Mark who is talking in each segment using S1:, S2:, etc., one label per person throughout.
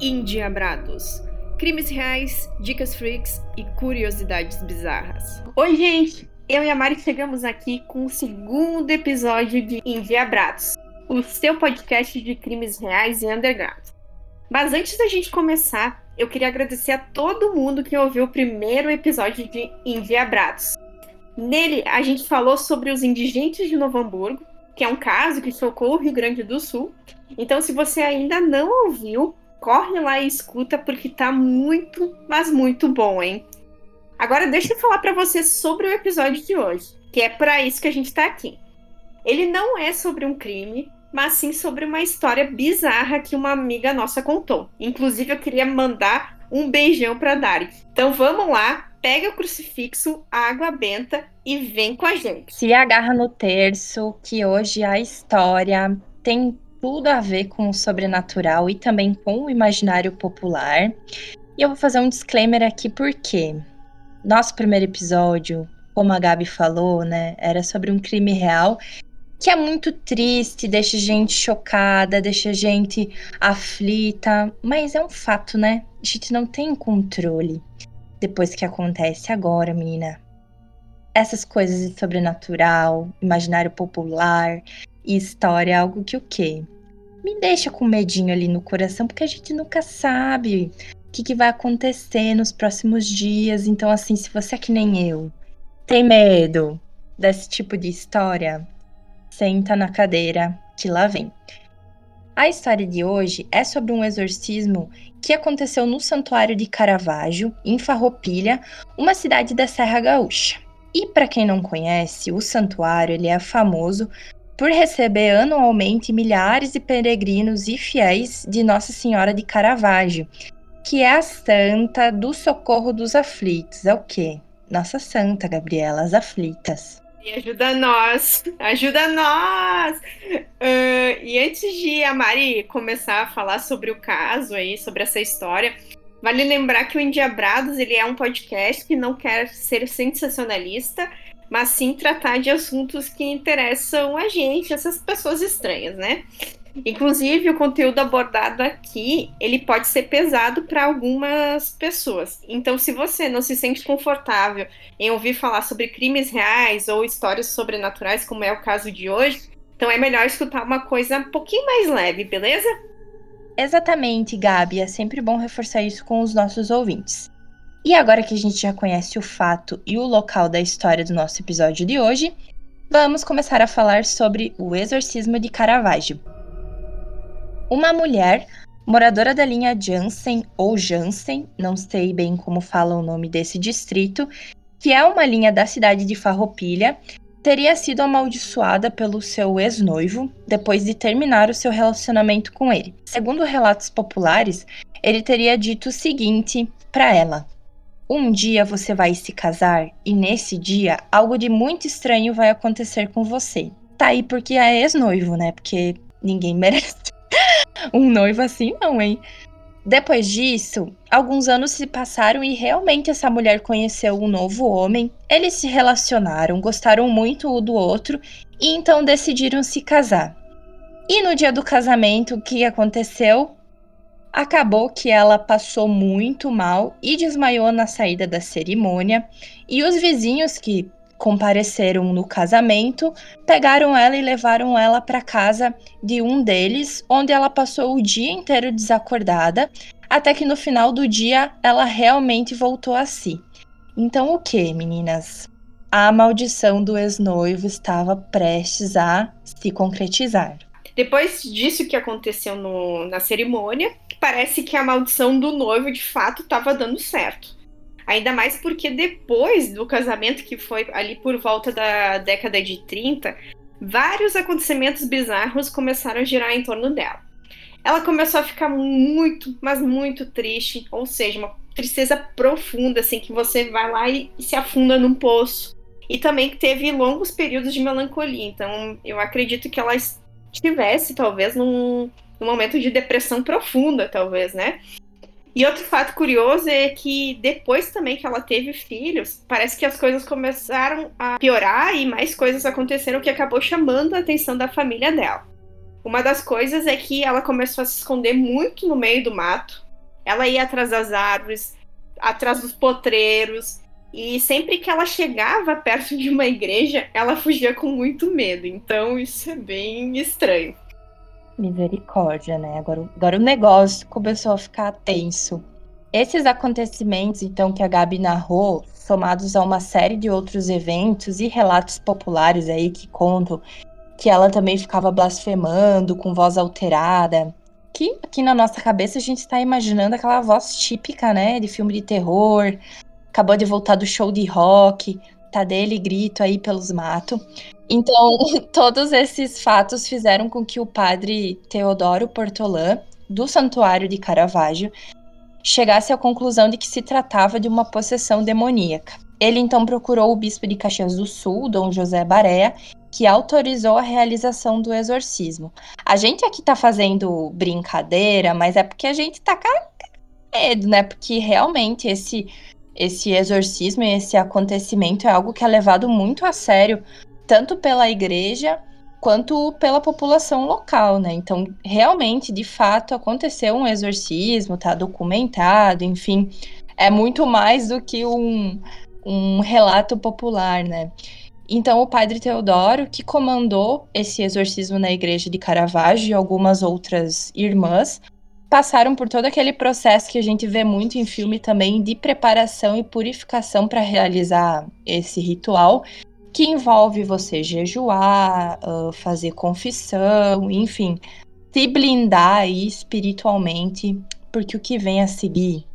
S1: Indiabrados. Crimes reais, dicas freaks e curiosidades bizarras.
S2: Oi, gente! Eu e a Mari chegamos aqui com o segundo episódio de Indiabrados, o seu podcast de crimes reais e underground. Mas antes da gente começar, eu queria agradecer a todo mundo que ouviu o primeiro episódio de Indiabrados. Nele, a gente falou sobre os indigentes de Novo Hamburgo, que é um caso que chocou o Rio Grande do Sul. Então, se você ainda não ouviu, corre lá e escuta porque tá muito, mas muito bom, hein? Agora deixa eu falar para você sobre o episódio de hoje, que é para isso que a gente tá aqui. Ele não é sobre um crime, mas sim sobre uma história bizarra que uma amiga nossa contou. Inclusive eu queria mandar um beijão para Dari. Então vamos lá, pega o crucifixo, a água benta e vem com a gente.
S3: Se agarra no terço, que hoje a história tem tudo a ver com o sobrenatural e também com o imaginário popular. E eu vou fazer um disclaimer aqui porque nosso primeiro episódio, como a Gabi falou, né, era sobre um crime real que é muito triste, deixa gente chocada, deixa gente aflita, mas é um fato, né? A gente não tem controle depois que acontece agora, menina. Essas coisas de sobrenatural, imaginário popular, e história é algo que o quê? Me deixa com medinho ali no coração, porque a gente nunca sabe o que, que vai acontecer nos próximos dias. Então, assim, se você é que nem eu, tem medo desse tipo de história, senta na cadeira que lá vem. A história de hoje é sobre um exorcismo que aconteceu no Santuário de Caravaggio, em Farroupilha, uma cidade da Serra Gaúcha. E para quem não conhece, o santuário ele é famoso por receber anualmente milhares de peregrinos e fiéis de Nossa Senhora de Caravaggio, que é a santa do socorro dos aflitos. É o quê? Nossa Santa Gabriela, as aflitas.
S2: E ajuda nós, ajuda nós! Uh, e antes de a Mari começar a falar sobre o caso aí, sobre essa história, vale lembrar que o Indiabrados ele é um podcast que não quer ser sensacionalista, mas sim tratar de assuntos que interessam a gente, essas pessoas estranhas, né? Inclusive, o conteúdo abordado aqui, ele pode ser pesado para algumas pessoas. Então, se você não se sente confortável em ouvir falar sobre crimes reais ou histórias sobrenaturais, como é o caso de hoje, então é melhor escutar uma coisa um pouquinho mais leve, beleza?
S3: Exatamente, Gabi. É sempre bom reforçar isso com os nossos ouvintes. E agora que a gente já conhece o fato e o local da história do nosso episódio de hoje, vamos começar a falar sobre o exorcismo de Caravaggio. Uma mulher, moradora da linha Jansen ou Jansen, não sei bem como fala o nome desse distrito, que é uma linha da cidade de Farroupilha, teria sido amaldiçoada pelo seu ex-noivo depois de terminar o seu relacionamento com ele. Segundo relatos populares, ele teria dito o seguinte para ela: um dia você vai se casar e nesse dia algo de muito estranho vai acontecer com você. Tá aí porque é ex-noivo, né? Porque ninguém merece um noivo assim, não, hein? Depois disso, alguns anos se passaram e realmente essa mulher conheceu um novo homem. Eles se relacionaram, gostaram muito um do outro e então decidiram se casar. E no dia do casamento, o que aconteceu? Acabou que ela passou muito mal e desmaiou na saída da cerimônia, e os vizinhos que compareceram no casamento pegaram ela e levaram ela para casa de um deles, onde ela passou o dia inteiro desacordada, até que no final do dia ela realmente voltou a si. Então o que, meninas? A maldição do ex-noivo estava prestes a se concretizar.
S2: Depois disso que aconteceu no, na cerimônia, parece que a maldição do noivo de fato estava dando certo. Ainda mais porque depois do casamento, que foi ali por volta da década de 30, vários acontecimentos bizarros começaram a girar em torno dela. Ela começou a ficar muito, mas muito triste, ou seja, uma tristeza profunda, assim, que você vai lá e, se afunda num poço. E também teve longos períodos de melancolia, então eu acredito que ela estivesse, talvez, num, num momento de depressão profunda, talvez, né? E outro fato curioso é que depois também que ela teve filhos, parece que as coisas começaram a piorar e mais coisas aconteceram que acabou chamando a atenção da família dela. Uma das coisas é que ela começou a se esconder muito no meio do mato, ela ia atrás das árvores, atrás dos potreiros, e sempre que ela chegava perto de uma igreja, ela fugia com muito medo. Então isso é bem estranho.
S3: Misericórdia, né? Agora, agora o negócio começou a ficar tenso. Esses acontecimentos, então, que a Gabi narrou, somados a uma série de outros eventos e relatos populares aí que contam que ela também ficava blasfemando, com voz alterada, que aqui na nossa cabeça a gente está imaginando aquela voz típica, né, de filme de terror, acabou de voltar do show de rock, tá dele grito aí pelos matos. Então, todos esses fatos fizeram com que o padre Teodoro Portolã, do Santuário de Caravaggio, chegasse à conclusão de que se tratava de uma possessão demoníaca. Ele então procurou o bispo de Caxias do Sul, Dom José Barea, que autorizou a realização do exorcismo. A gente aqui tá fazendo brincadeira, mas é porque a gente tá com medo, né? Porque realmente esse esse exorcismo e esse acontecimento é algo que é levado muito a sério, tanto pela igreja quanto pela população local, né? Então, realmente, de fato, aconteceu um exorcismo, tá documentado, enfim, é muito mais do que um, um relato popular, né? Então, o padre Teodoro, que comandou esse exorcismo na igreja de Caravaggio e algumas outras irmãs, passaram por todo aquele processo que a gente vê muito em filme também de preparação e purificação para realizar esse ritual, que envolve você jejuar, fazer confissão, enfim, se blindar aí espiritualmente, porque o que vem a seguir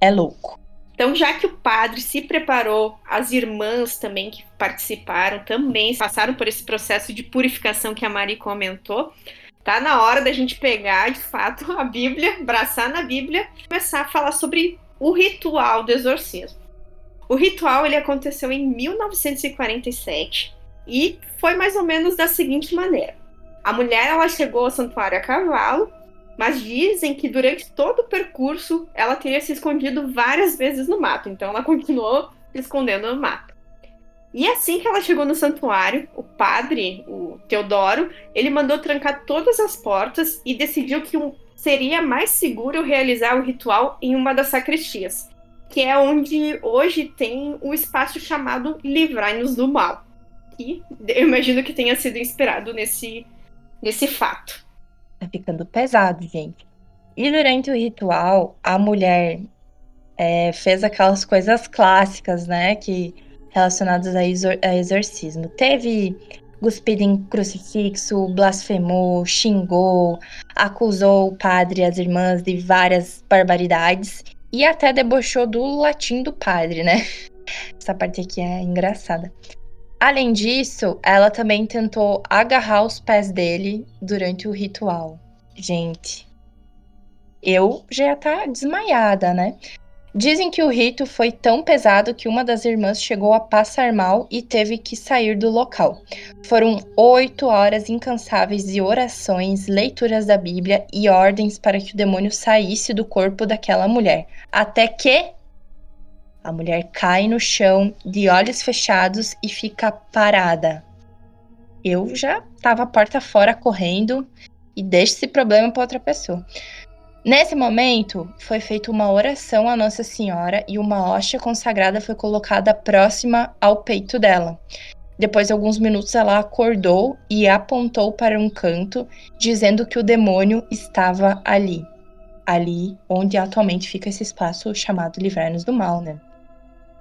S3: é louco.
S2: Então, já que o padre se preparou, as irmãs também que participaram também passaram por esse processo de purificação que a Mari comentou. Tá na hora da gente pegar, de fato, a Bíblia, abraçar na Bíblia, começar a falar sobre o ritual do exorcismo. O ritual ele aconteceu em 1947 e foi mais ou menos da seguinte maneira: a mulher ela chegou ao santuário a cavalo, mas dizem que durante todo o percurso ela teria se escondido várias vezes no mato, então ela continuou se escondendo no mato. E assim que ela chegou no santuário, o padre, o Teodoro, ele mandou trancar todas as portas e decidiu que seria mais seguro realizar o ritual em uma das sacristias, que é onde hoje tem o um espaço chamado Livrai-nos do Mal. E eu imagino que tenha sido inspirado nesse, nesse fato.
S3: Tá ficando pesado, gente. E durante o ritual, a mulher é, fez aquelas coisas clássicas, né? Que relacionados a, exor a exorcismo. Teve cuspido em crucifixo, blasfemou, xingou, acusou o padre e as irmãs de várias barbaridades e até debochou do latim do padre, né? Essa parte aqui é engraçada. Além disso, ela também tentou agarrar os pés dele durante o ritual. Gente, eu já ia estar tá desmaiada, né? Dizem que o rito foi tão pesado que uma das irmãs chegou a passar mal e teve que sair do local. Foram oito horas incansáveis de orações, leituras da Bíblia e ordens para que o demônio saísse do corpo daquela mulher. Até que a mulher cai no chão, de olhos fechados e fica parada. Eu já estava porta fora correndo e deixo esse problema para outra pessoa. Nesse momento, foi feita uma oração à Nossa Senhora e uma hóstia consagrada foi colocada próxima ao peito dela. Depois de alguns minutos, ela acordou e apontou para um canto, dizendo que o demônio estava ali. Ali onde atualmente fica esse espaço chamado Livrar-nos do Mal, né?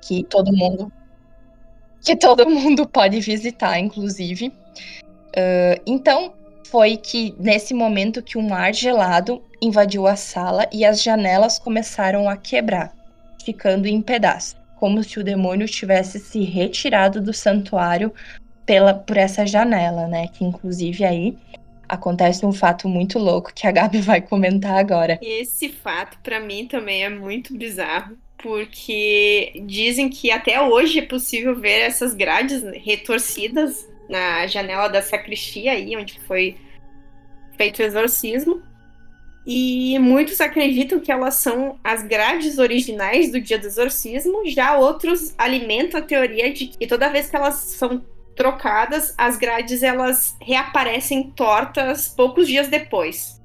S3: Que todo mundo. Que todo mundo pode visitar, inclusive. Uh, então, foi que nesse momento que um ar gelado invadiu a sala e as janelas começaram a quebrar, ficando em pedaços, como se o demônio tivesse se retirado do santuário pela por essa janela, né? Que inclusive aí acontece um fato muito louco que a Gabi vai comentar agora.
S2: Esse fato para mim também é muito bizarro, porque dizem que até hoje é possível ver essas grades retorcidas na janela da sacristia aí, onde foi feito o exorcismo. E muitos acreditam que elas são as grades originais do dia do exorcismo, já outros alimentam a teoria de que toda vez que elas são trocadas, as grades elas reaparecem tortas poucos dias depois.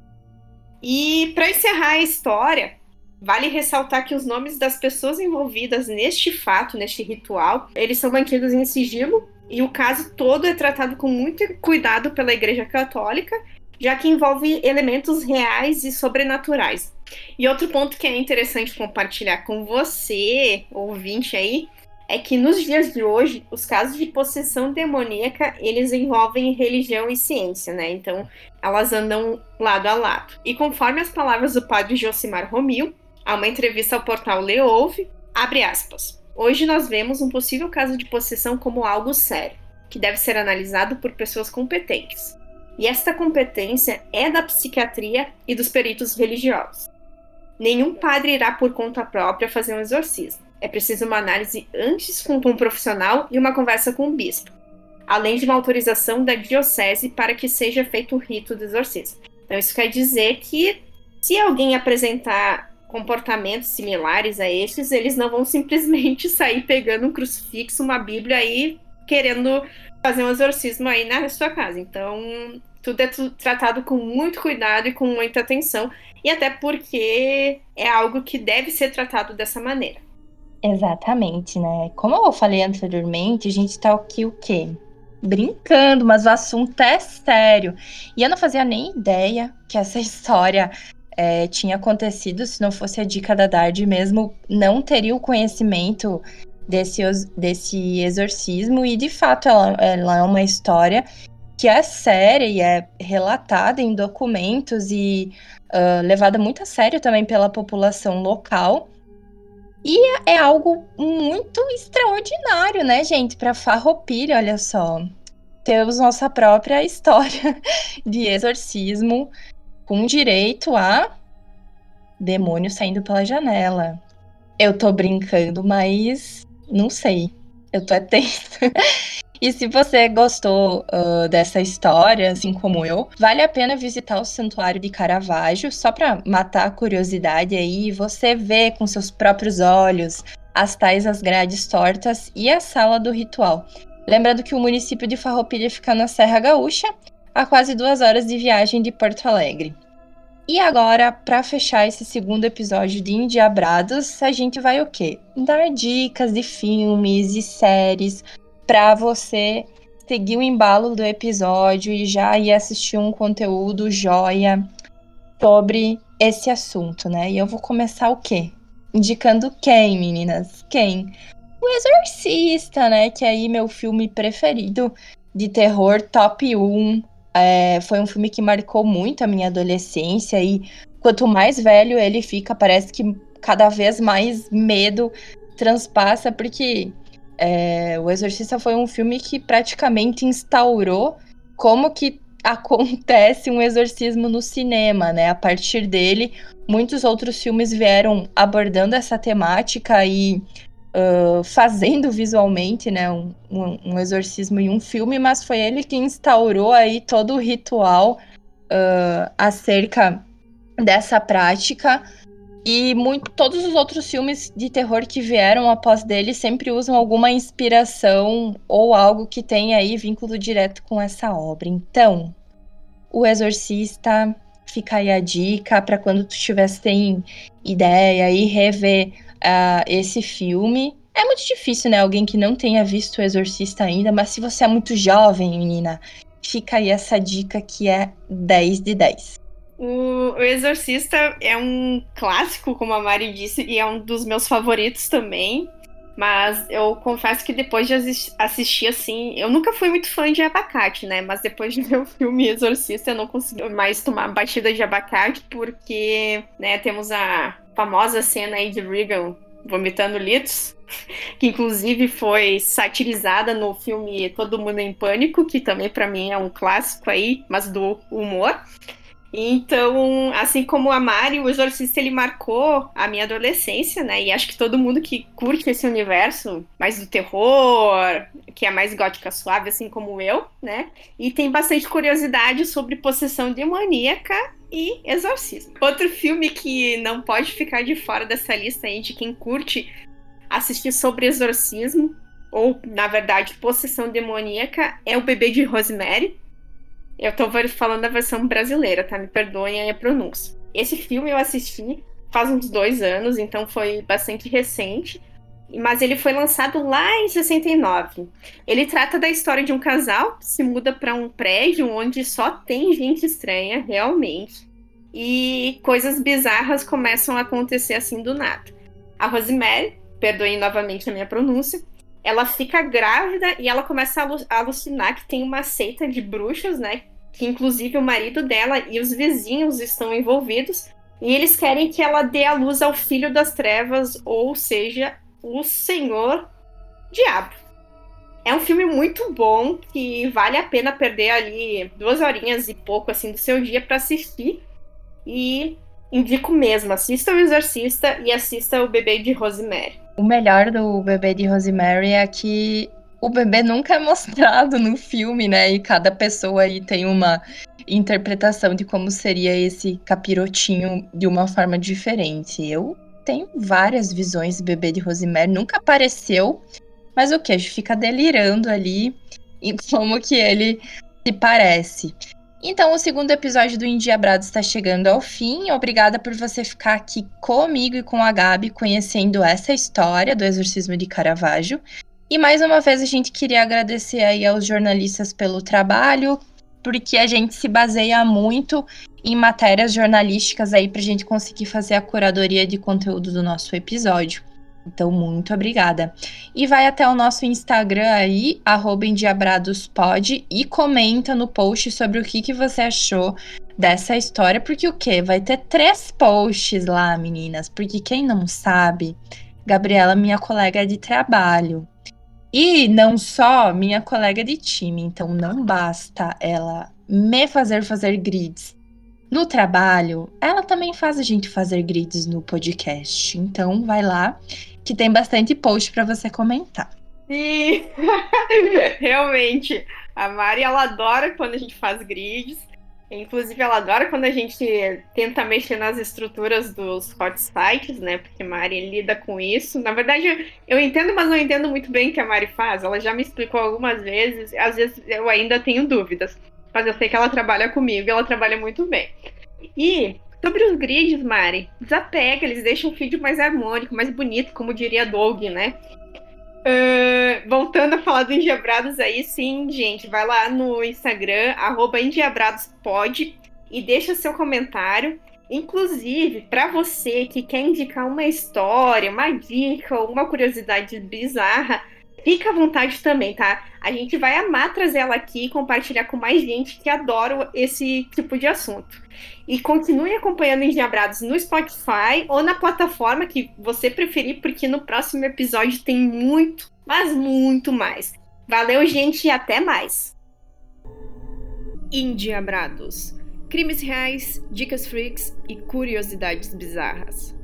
S2: E para encerrar a história, Vale ressaltar que os nomes das pessoas envolvidas neste fato, neste ritual, eles são mantidos em sigilo. E o caso todo é tratado com muito cuidado pela Igreja Católica, já que envolve elementos reais e sobrenaturais. E outro ponto que é interessante compartilhar com você, ouvinte aí, é que nos dias de hoje, os casos de possessão demoníaca, eles envolvem religião e ciência, né? Então, elas andam lado a lado. E conforme as palavras do padre Josimar Romil, Há uma entrevista ao portal Leouve, abre aspas. Hoje nós vemos um possível caso de possessão como algo sério, que deve ser analisado por pessoas competentes. E esta competência é da psiquiatria e dos peritos religiosos. Nenhum padre irá por conta própria fazer um exorcismo. É preciso uma análise antes com um profissional e uma conversa com o bispo, além de uma autorização da diocese para que seja feito o rito do exorcismo. Então, isso quer dizer que se alguém apresentar comportamentos similares a estes, eles não vão simplesmente sair pegando um crucifixo, uma Bíblia aí, querendo fazer um exorcismo aí na sua casa. Então, tudo é tratado com muito cuidado e com muita atenção, e até porque é algo que deve ser tratado dessa maneira.
S3: Exatamente, né? Como eu falei anteriormente, a gente tá aqui o quê? Brincando, mas o assunto é sério. E eu não fazia nem ideia que essa história é, tinha acontecido, se não fosse a dica da Dard mesmo, não teria o conhecimento desse, desse exorcismo, e de fato ela, ela é uma história que é séria e é relatada em documentos e uh, levada muito a sério também pela população local. E é, algo muito extraordinário, né, gente? Para Farroupilha, olha só. Temos nossa própria história de exorcismo com direito a demônio saindo pela janela. Eu tô brincando, mas não sei. Eu tô tensa. e se você gostou uh, dessa história, assim como eu, vale a pena visitar o Santuário de Caravaggio, só para matar a curiosidade aí você ver com seus próprios olhos as tais as grades tortas e a sala do ritual. Lembrando que o município de Farroupilha fica na Serra Gaúcha a quase duas horas de viagem de Porto Alegre. E agora, para fechar esse segundo episódio de Indiabrados, a gente vai o quê? Dar dicas de filmes e séries para você seguir o embalo do episódio e já ir assistir um conteúdo joia sobre esse assunto, né? E eu vou começar o quê? Indicando quem, meninas? Quem? O Exorcista, né? Que é aí meu filme preferido de terror, top 1 é, foi um filme que marcou muito a minha adolescência e quanto mais velho ele fica, parece que cada vez mais medo transpassa, porque é, O Exorcista foi um filme que praticamente instaurou como que acontece um exorcismo no cinema, né? A partir dele, muitos outros filmes vieram abordando essa temática e uh, fazendo visualmente, né, um, um, exorcismo em um filme, mas foi ele que instaurou aí todo o ritual uh, acerca dessa prática. E muito, todos os outros filmes de terror que vieram após dele sempre usam alguma inspiração ou algo que tem aí vínculo direto com essa obra. Então, O Exorcista, fica aí a dica para quando tu estiver sem ideia e rever uh, esse filme. É muito difícil, né? Alguém que não tenha visto o Exorcista ainda, mas se você é muito jovem, menina, fica aí essa dica que é 10 de 10.
S2: O, o Exorcista é um clássico, como a Mari disse, e é um dos meus favoritos também. Mas eu confesso que depois de assistir assim, eu nunca fui muito fã de abacate, né? Mas depois de ver o filme Exorcista, eu não consegui mais tomar batida de abacate, porque, né, temos a famosa cena aí de Regan vomitando litros, que inclusive foi satirizada no filme Todo Mundo em Pânico, que também para mim é um clássico aí, mas do humor. Então, assim como a Mari, o Exorcista ele marcou a minha adolescência, né? E acho que todo mundo que curte esse universo mais do terror, que é mais gótica suave, assim como eu, né? E tem bastante curiosidade sobre possessão demoníaca e exorcismo. Outro filme que não pode ficar de fora dessa lista aí de quem curte assistir sobre exorcismo, ou na verdade possessão demoníaca, é o Bebê de Rosemary eu tô falando da versão brasileira, tá? Me perdoem a pronúncia. Esse filme eu assisti faz uns dois anos, então foi bastante recente. Mas ele foi lançado lá em 69. Ele trata da história de um casal que se muda para um prédio onde só tem gente estranha, realmente. E coisas bizarras começam a acontecer assim do nada. A Rosemary, perdoem novamente a minha pronúncia, ela fica grávida e ela começa a alucinar que tem uma seita de bruxas, né? Que inclusive o marido dela e os vizinhos estão envolvidos. E eles querem que ela dê a luz ao filho das trevas, ou seja, o Senhor Diabo. É um filme muito bom que vale a pena perder ali duas horinhas e pouco assim do seu dia para assistir. E indico mesmo, assista o Exorcista e assista o Bebê de Rosemary.
S3: O melhor do bebê de Rosemary é que o bebê nunca é mostrado no filme, né? E cada pessoa aí tem uma interpretação de como seria esse capirotinho de uma forma diferente. Eu tenho várias visões do bebê de Rosemary, nunca apareceu, mas o que? A gente fica delirando ali em como que ele se parece. Então, o segundo episódio do Indiabrado está chegando ao fim. Obrigada por você ficar aqui comigo e com a Gabi conhecendo essa história do exorcismo de Caravaggio. E mais uma vez a gente queria agradecer aí aos jornalistas pelo trabalho, porque a gente se baseia muito em matérias jornalísticas aí para a gente conseguir fazer a curadoria de conteúdo do nosso episódio. Então, muito obrigada. E vai até o nosso Instagram aí, endiabradospod, e comenta no post sobre o que, que você achou dessa história. Porque o quê? Vai ter três posts lá, meninas. Porque quem não sabe, Gabriela, minha colega de trabalho. E não só minha colega de time. Então, não basta ela me fazer fazer grids no trabalho, ela também faz a gente fazer grids no podcast. Então, vai lá que tem bastante post para você comentar.
S2: Sim, realmente. A Mari, ela adora quando a gente faz grids. Inclusive, ela adora quando a gente tenta mexer nas estruturas dos hot sites, né? Porque Mari lida com isso. Na verdade, eu entendo, mas não entendo muito bem o que a Mari faz. Ela já me explicou algumas vezes. Às vezes eu ainda tenho dúvidas. Mas eu sei que ela trabalha comigo e ela trabalha muito bem. E Sobre os grids, Mari, desapega, eles deixam o feed mais harmônico, mais bonito, como diria Doug, né? Uh, voltando a falar do Endiabrados aí, sim, gente, vai lá no Instagram, arroba e deixa seu comentário. Inclusive, para você que quer indicar uma história, uma dica uma curiosidade bizarra, fica à vontade também, tá? A gente vai amar trazer ela aqui e compartilhar com mais gente que adora esse tipo de assunto. E continue acompanhando Engenhabrados no Spotify ou na plataforma que você preferir, porque no próximo episódio tem muito, mas muito mais. Valeu, gente, e até mais!
S1: Indiabrados. Crimes reais, dicas freaks e curiosidades bizarras.